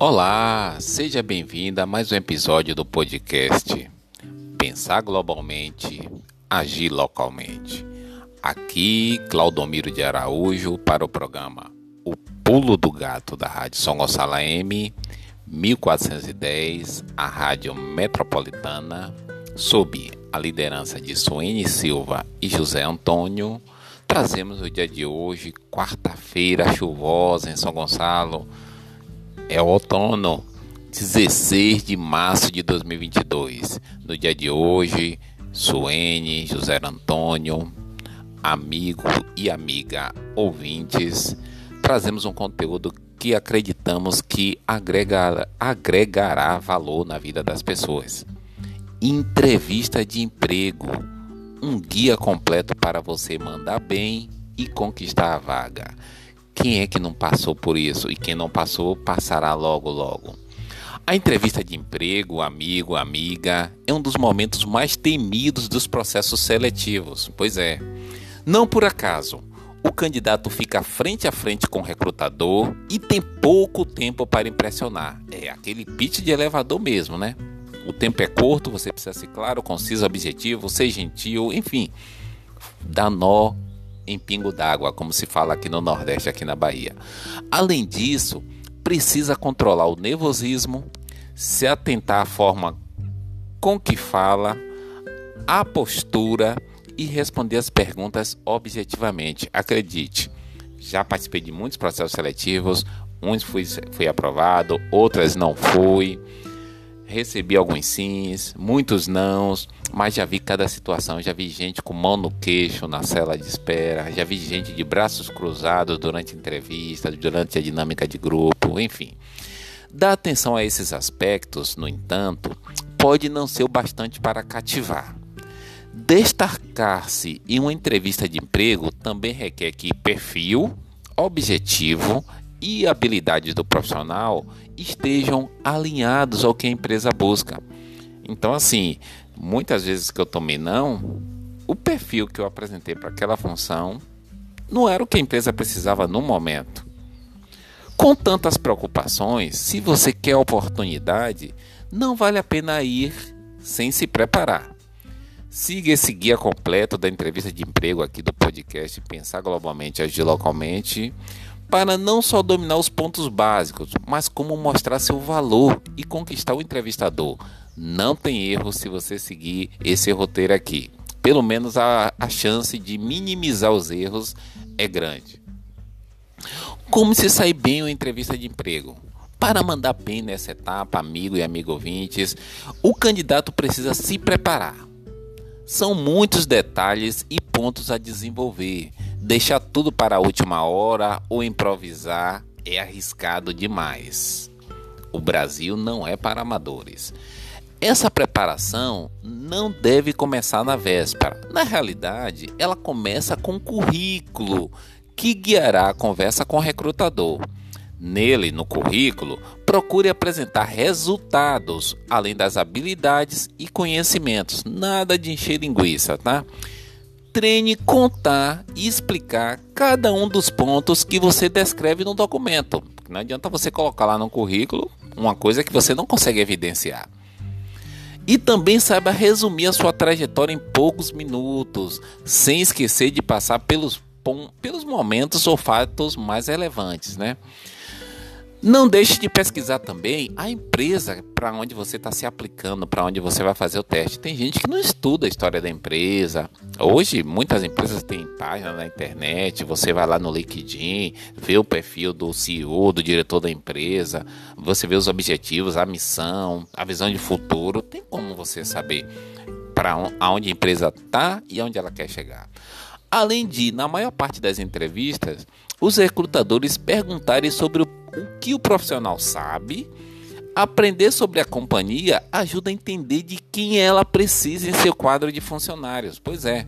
Olá, seja bem-vinda a mais um episódio do podcast Pensar Globalmente, Agir Localmente. Aqui, Claudomiro de Araújo para o programa O Pulo do Gato da Rádio São Gonçalo M 1410, a Rádio Metropolitana, sob a liderança de Suene Silva e José Antônio. Trazemos o dia de hoje, quarta-feira chuvosa em São Gonçalo é o outono, 16 de março de 2022. No dia de hoje, Suene, José Antônio, amigo e amiga ouvintes, trazemos um conteúdo que acreditamos que agregar, agregará valor na vida das pessoas. Entrevista de emprego, um guia completo para você mandar bem e conquistar a vaga. Quem é que não passou por isso? E quem não passou, passará logo, logo. A entrevista de emprego, amigo, amiga, é um dos momentos mais temidos dos processos seletivos. Pois é. Não por acaso, o candidato fica frente a frente com o recrutador e tem pouco tempo para impressionar. É aquele pitch de elevador mesmo, né? O tempo é curto, você precisa ser claro, conciso, objetivo, ser gentil, enfim. Dá nó em pingo d'água, como se fala aqui no Nordeste, aqui na Bahia. Além disso, precisa controlar o nervosismo, se atentar à forma com que fala, a postura e responder as perguntas objetivamente. Acredite, já participei de muitos processos seletivos, uns fui, fui aprovado, outras não fui. Recebi alguns sims, muitos nãos, mas já vi cada situação. Já vi gente com mão no queixo na cela de espera, já vi gente de braços cruzados durante entrevistas, durante a dinâmica de grupo, enfim. Dar atenção a esses aspectos, no entanto, pode não ser o bastante para cativar. Destacar-se em uma entrevista de emprego também requer que perfil, objetivo e habilidades do profissional estejam alinhados ao que a empresa busca. Então, assim, muitas vezes que eu tomei não, o perfil que eu apresentei para aquela função não era o que a empresa precisava no momento. Com tantas preocupações, se você quer oportunidade, não vale a pena ir sem se preparar. Siga esse guia completo da entrevista de emprego aqui do podcast Pensar Globalmente, Agir Localmente para não só dominar os pontos básicos, mas como mostrar seu valor e conquistar o entrevistador. Não tem erro se você seguir esse roteiro aqui. Pelo menos a, a chance de minimizar os erros é grande. Como se sair bem uma entrevista de emprego? Para mandar bem nessa etapa, amigo e amigo ouvintes, o candidato precisa se preparar. São muitos detalhes e pontos a desenvolver Deixar tudo para a última hora ou improvisar é arriscado demais. O Brasil não é para amadores. Essa preparação não deve começar na véspera. Na realidade, ela começa com o currículo que guiará a conversa com o recrutador. Nele, no currículo, procure apresentar resultados, além das habilidades e conhecimentos. Nada de encher linguiça, tá? Treine contar e explicar cada um dos pontos que você descreve no documento. Não adianta você colocar lá no currículo uma coisa que você não consegue evidenciar. E também saiba resumir a sua trajetória em poucos minutos, sem esquecer de passar pelos, pelos momentos ou fatos mais relevantes, né? Não deixe de pesquisar também a empresa para onde você está se aplicando, para onde você vai fazer o teste. Tem gente que não estuda a história da empresa. Hoje, muitas empresas têm página na internet. Você vai lá no LinkedIn, vê o perfil do CEO, do diretor da empresa. Você vê os objetivos, a missão, a visão de futuro. Tem como você saber para onde a empresa está e aonde ela quer chegar. Além de, na maior parte das entrevistas, os recrutadores perguntarem sobre o, o que o profissional sabe. Aprender sobre a companhia ajuda a entender de quem ela precisa em seu quadro de funcionários. Pois é,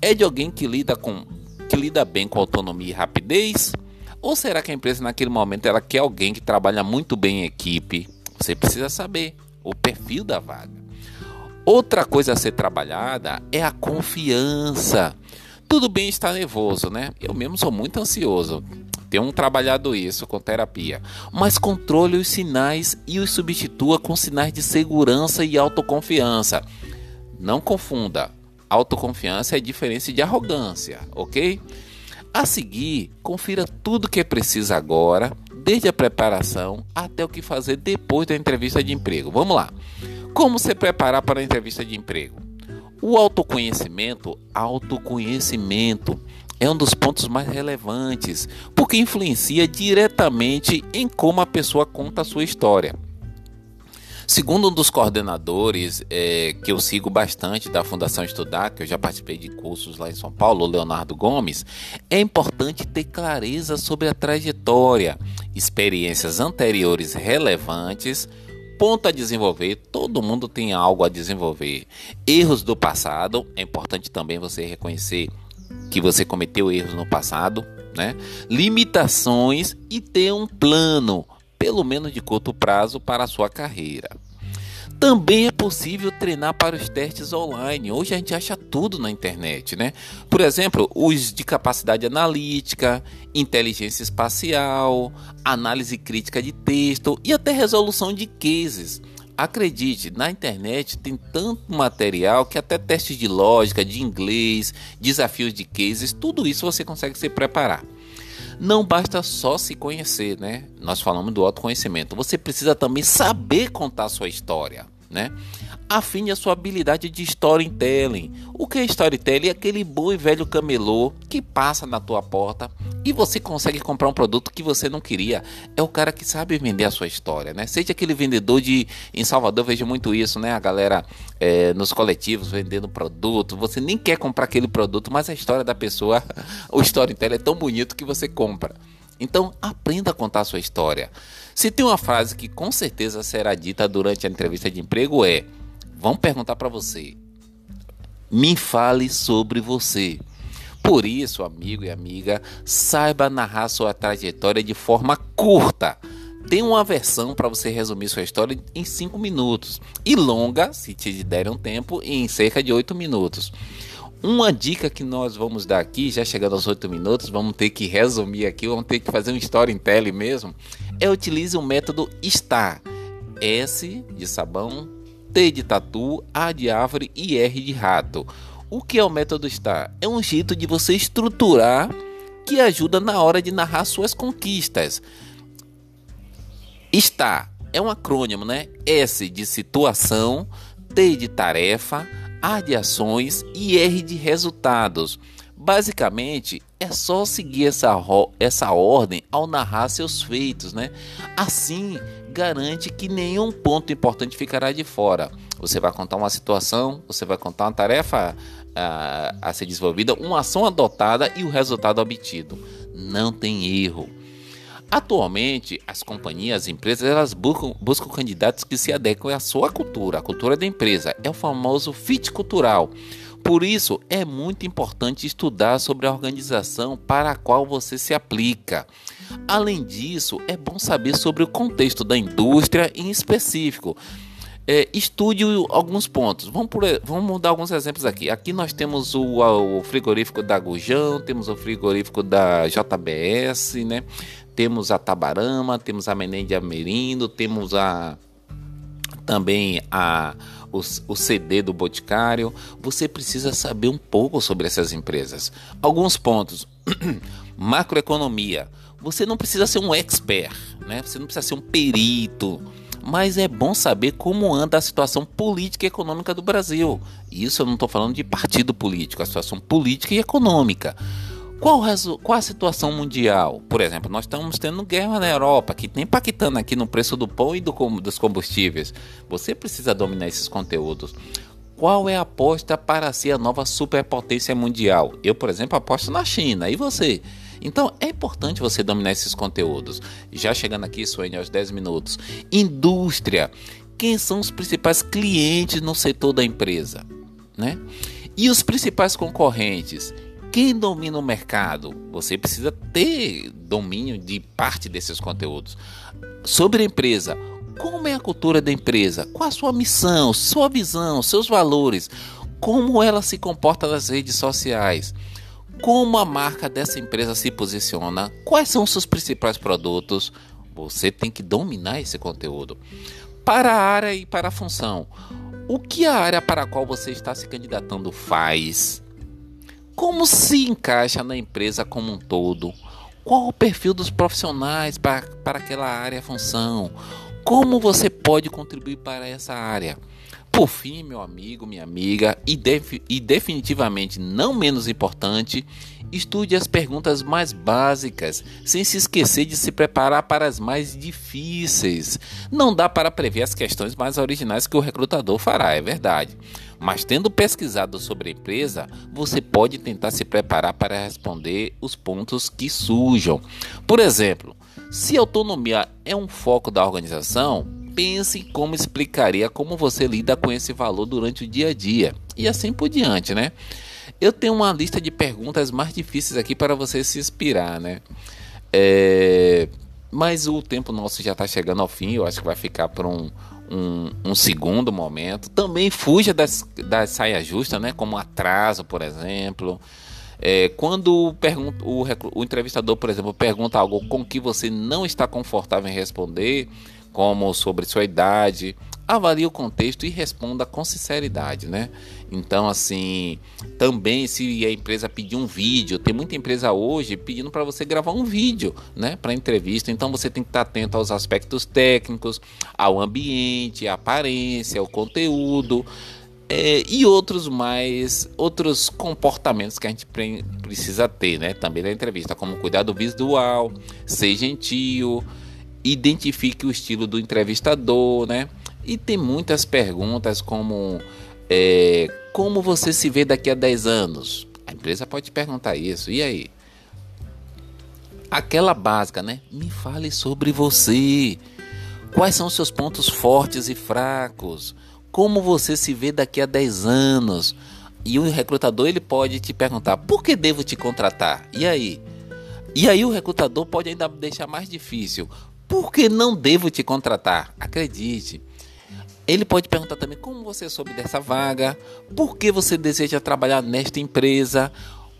é de alguém que lida com que lida bem com autonomia e rapidez? Ou será que a empresa naquele momento ela quer alguém que trabalha muito bem em equipe? Você precisa saber o perfil da vaga. Outra coisa a ser trabalhada é a confiança. Tudo bem estar nervoso, né? Eu mesmo sou muito ansioso. Tenho trabalhado isso com terapia. Mas controle os sinais e os substitua com sinais de segurança e autoconfiança. Não confunda. Autoconfiança é diferente de arrogância, ok? A seguir, confira tudo que é preciso agora, desde a preparação até o que fazer depois da entrevista de emprego. Vamos lá. Como se preparar para a entrevista de emprego? O autoconhecimento, autoconhecimento é um dos pontos mais relevantes, porque influencia diretamente em como a pessoa conta a sua história. Segundo um dos coordenadores é, que eu sigo bastante da Fundação Estudar, que eu já participei de cursos lá em São Paulo, Leonardo Gomes, é importante ter clareza sobre a trajetória, experiências anteriores relevantes, ponto a desenvolver, todo mundo tem algo a desenvolver. Erros do passado, é importante também você reconhecer que você cometeu erros no passado, né? Limitações e ter um plano, pelo menos de curto prazo, para a sua carreira. Também é possível treinar para os testes online. Hoje a gente acha tudo na internet, né? Por exemplo, os de capacidade analítica, inteligência espacial, análise crítica de texto e até resolução de cases. Acredite, na internet tem tanto material que até testes de lógica, de inglês, desafios de cases, tudo isso você consegue se preparar. Não basta só se conhecer, né? Nós falamos do autoconhecimento. Você precisa também saber contar sua história né? Afine a sua habilidade de storytelling. O que é storytelling? É aquele bom e velho camelô que passa na tua porta e você consegue comprar um produto que você não queria. É o cara que sabe vender a sua história, né? Seja aquele vendedor de... Em Salvador vejo muito isso, né? A galera é, nos coletivos vendendo produto. Você nem quer comprar aquele produto, mas a história da pessoa, o storytelling é tão bonito que você compra. Então, aprenda a contar a sua história. Se tem uma frase que com certeza será dita durante a entrevista de emprego é: vão perguntar para você. Me fale sobre você. Por isso, amigo e amiga, saiba narrar sua trajetória de forma curta. Tem uma versão para você resumir sua história em 5 minutos e longa, se te derem um tempo, em cerca de 8 minutos. Uma dica que nós vamos dar aqui, já chegando aos 8 minutos, vamos ter que resumir aqui, vamos ter que fazer um storytelling mesmo, é utilize o método STAR. S de sabão, T de tatu, A de árvore e R de rato. O que é o método STAR? É um jeito de você estruturar que ajuda na hora de narrar suas conquistas. STAR é um acrônimo, né? S de situação, T de tarefa, a de ações e R de resultados. Basicamente, é só seguir essa, essa ordem ao narrar seus feitos, né? Assim, garante que nenhum ponto importante ficará de fora. Você vai contar uma situação, você vai contar uma tarefa a, a ser desenvolvida, uma ação adotada e o resultado obtido. Não tem erro. Atualmente, as companhias, as empresas, elas buscam, buscam candidatos que se adequem à sua cultura, à cultura da empresa. É o famoso fit cultural. Por isso, é muito importante estudar sobre a organização para a qual você se aplica. Além disso, é bom saber sobre o contexto da indústria em específico. É, estude alguns pontos. Vamos, por, vamos dar alguns exemplos aqui. Aqui nós temos o, o frigorífico da Gujão, temos o frigorífico da JBS, né? Temos a Tabarama, temos a Menem de Amerindo, temos a também a o, o, CD do Boticário. Você precisa saber um pouco sobre essas empresas. Alguns pontos. Macroeconomia. Você não precisa ser um expert, né? Você não precisa ser um perito, mas é bom saber como anda a situação política e econômica do Brasil. Isso eu não estou falando de partido político, a situação política e econômica. Qual, qual a situação mundial? Por exemplo, nós estamos tendo guerra na Europa, que tem impactando aqui no preço do pão e do, dos combustíveis. Você precisa dominar esses conteúdos. Qual é a aposta para ser a nova superpotência mundial? Eu, por exemplo, aposto na China. E você? Então é importante você dominar esses conteúdos. Já chegando aqui, Suene, aos 10 minutos. Indústria. Quem são os principais clientes no setor da empresa? Né? E os principais concorrentes? Quem domina o mercado? Você precisa ter domínio de parte desses conteúdos. Sobre a empresa, como é a cultura da empresa? Qual a sua missão, sua visão, seus valores? Como ela se comporta nas redes sociais? como a marca dessa empresa se posiciona, quais são os seus principais produtos. Você tem que dominar esse conteúdo. Para a área e para a função, o que a área para a qual você está se candidatando faz? Como se encaixa na empresa como um todo? Qual o perfil dos profissionais para, para aquela área função? Como você pode contribuir para essa área? Por fim, meu amigo, minha amiga, e, def e definitivamente não menos importante, estude as perguntas mais básicas, sem se esquecer de se preparar para as mais difíceis. Não dá para prever as questões mais originais que o recrutador fará, é verdade. Mas tendo pesquisado sobre a empresa, você pode tentar se preparar para responder os pontos que surjam. Por exemplo, se autonomia é um foco da organização, pense em como explicaria como você lida com esse valor durante o dia a dia e assim por diante, né? Eu tenho uma lista de perguntas mais difíceis aqui para você se inspirar, né? É... Mas o tempo nosso já está chegando ao fim, eu acho que vai ficar por um, um, um, segundo momento. Também fuja das, das saias justas, né? Como atraso, por exemplo. É, quando pergunta, o, o entrevistador, por exemplo, pergunta algo com que você não está confortável em responder, como sobre sua idade, avalie o contexto e responda com sinceridade, né? Então, assim, também se a empresa pedir um vídeo, tem muita empresa hoje pedindo para você gravar um vídeo, né, para entrevista. Então, você tem que estar atento aos aspectos técnicos, ao ambiente, à aparência, ao conteúdo. É, e outros mais outros comportamentos que a gente precisa ter, né? Também na entrevista, como cuidado visual, ser gentil, identifique o estilo do entrevistador, né? E tem muitas perguntas como é, como você se vê daqui a 10 anos? A empresa pode te perguntar isso. E aí? Aquela básica, né? Me fale sobre você. Quais são seus pontos fortes e fracos? Como você se vê daqui a 10 anos? E o recrutador ele pode te perguntar: "Por que devo te contratar?" E aí? E aí o recrutador pode ainda deixar mais difícil. Por que não devo te contratar? Acredite. Ele pode perguntar também como você soube dessa vaga, por que você deseja trabalhar nesta empresa,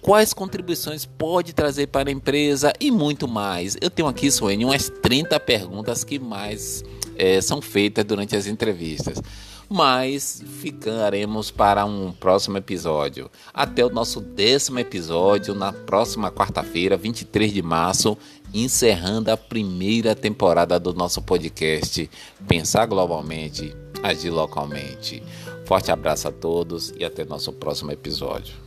quais contribuições pode trazer para a empresa e muito mais. Eu tenho aqui, Suene, umas 30 perguntas que mais é, são feitas durante as entrevistas mas ficaremos para um próximo episódio. Até o nosso décimo episódio na próxima quarta-feira, 23 de março, encerrando a primeira temporada do nosso podcast Pensar Globalmente, Agir Localmente. Forte abraço a todos e até nosso próximo episódio.